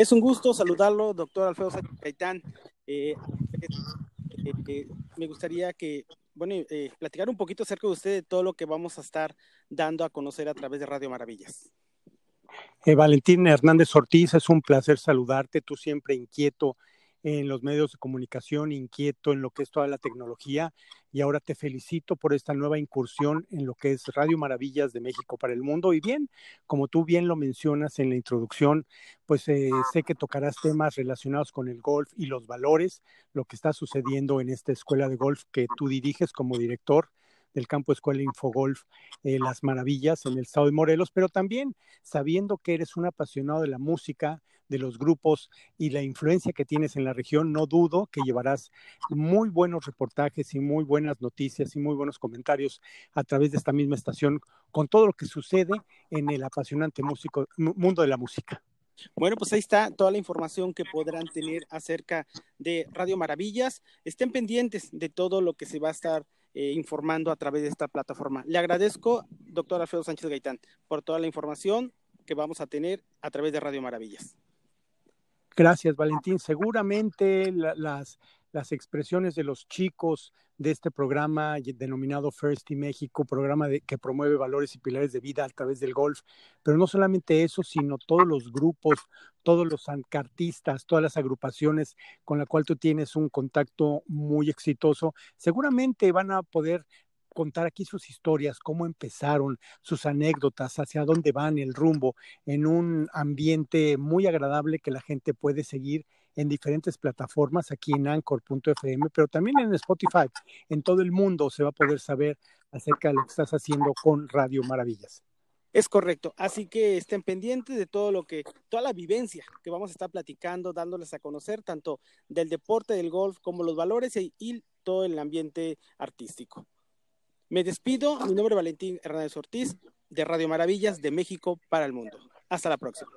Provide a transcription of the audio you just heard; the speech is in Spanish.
Es un gusto saludarlo, doctor Alfredo Gaitán. Eh, eh, eh, me gustaría que, bueno, platicar un poquito acerca de usted de todo lo que vamos a estar dando a conocer a través de Radio Maravillas. Valentín Hernández Ortiz, es un placer saludarte, tú siempre inquieto en los medios de comunicación, inquieto en lo que es toda la tecnología y ahora te felicito por esta nueva incursión en lo que es Radio Maravillas de México para el mundo. Y bien, como tú bien lo mencionas en la introducción, pues eh, sé que tocarás temas relacionados con el golf y los valores, lo que está sucediendo en esta escuela de golf que tú diriges como director del campo Escuela Infogolf eh, Las Maravillas en el estado de Morelos, pero también sabiendo que eres un apasionado de la música, de los grupos y la influencia que tienes en la región, no dudo que llevarás muy buenos reportajes y muy buenas noticias y muy buenos comentarios a través de esta misma estación con todo lo que sucede en el apasionante músico, mundo de la música. Bueno, pues ahí está toda la información que podrán tener acerca de Radio Maravillas. Estén pendientes de todo lo que se va a estar eh, informando a través de esta plataforma. Le agradezco, doctor Alfredo Sánchez Gaitán, por toda la información que vamos a tener a través de Radio Maravillas. Gracias, Valentín. Seguramente las, las expresiones de los chicos de este programa denominado First in México, programa de, que promueve valores y pilares de vida a través del golf, pero no solamente eso, sino todos los grupos, todos los ancartistas, todas las agrupaciones con la cual tú tienes un contacto muy exitoso, seguramente van a poder contar aquí sus historias, cómo empezaron, sus anécdotas, hacia dónde van, el rumbo, en un ambiente muy agradable que la gente puede seguir en diferentes plataformas, aquí en Anchor.fm, pero también en Spotify. En todo el mundo se va a poder saber acerca de lo que estás haciendo con Radio Maravillas. Es correcto, así que estén pendientes de todo lo que, toda la vivencia que vamos a estar platicando, dándoles a conocer tanto del deporte del golf como los valores y todo el ambiente artístico. Me despido. Mi nombre es Valentín Hernández Ortiz, de Radio Maravillas de México para el Mundo. Hasta la próxima.